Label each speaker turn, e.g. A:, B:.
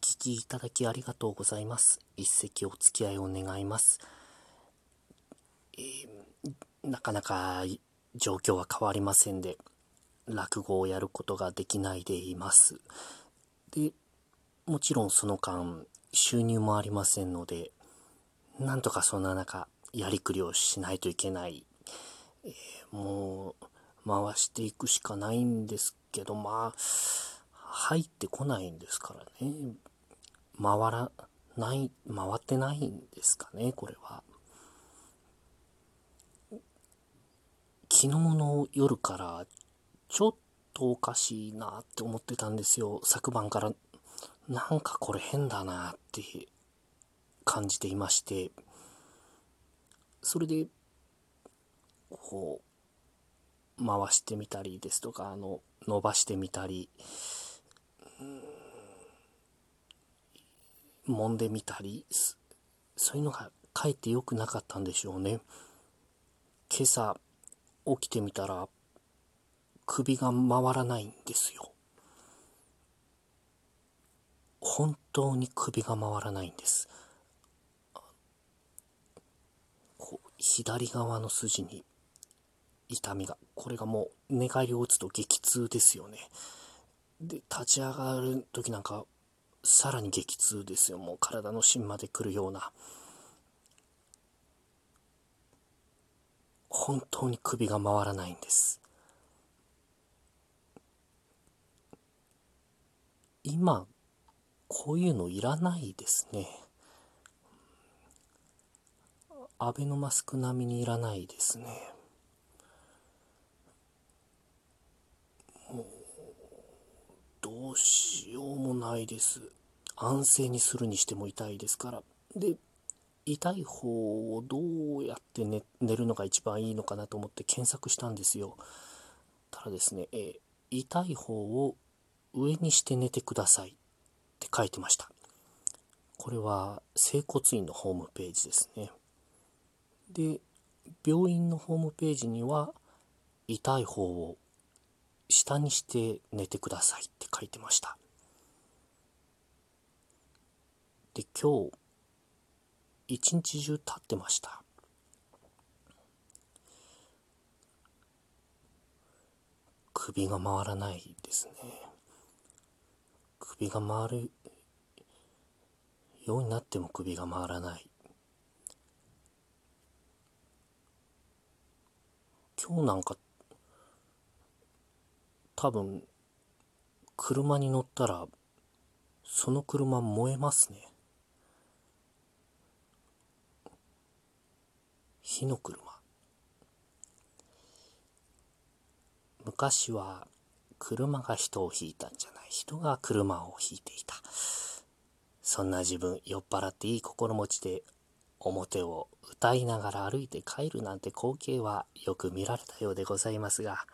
A: 聞きいただきありがとうございます。一席お付き合いを願います。えー、なかなか状況は変わりませんで、落語をやることができないでいます。で、もちろんその間、収入もありませんので、なんとかそんな中、やりくりをしないといけない。えー、もう、回していくしかないんですけど、まあ、入ってこないんですからね。回らない、回ってないんですかね、これは。昨日の夜からちょっとおかしいなって思ってたんですよ。昨晩からなんかこれ変だなって感じていまして、それで、こう、回してみたりですとか、あの、伸ばしてみたり、揉んでみたり、そういうのがかえって良くなかったんでしょうね。今朝起きてみたら首が回らないんですよ。本当に首が回らないんです。左側の筋に痛みが、これがもう寝返りを打つと激痛ですよね。で、立ち上がる時なんか、さらに激痛ですよ。もう体の芯まで来るような。本当に首が回らないんです。今、こういうのいらないですね。アベノマスク並みにいらないですね。もう、どうしようもないです。安静にするにしても痛いですから。で、痛い方をどうやって寝寝るのが一番いいのかなと思って検索したんですよ。ただですね、え痛い方を上にして寝てくださいって書いてました。これは整骨院のホームページですね。で、病院のホームページには痛い方を下にして寝てくださいって書いてました。で、今日一日中立ってました。首が回らないですね。首が回るようになっても首が回らない。今日なんか多分車に乗ったらその車燃えますね。火の車。昔は車が人を引いたんじゃない。人が車を引いていた。そんな自分酔っ払っていい心持ちで表を歌いながら歩いて帰るなんて光景はよく見られたようでございますが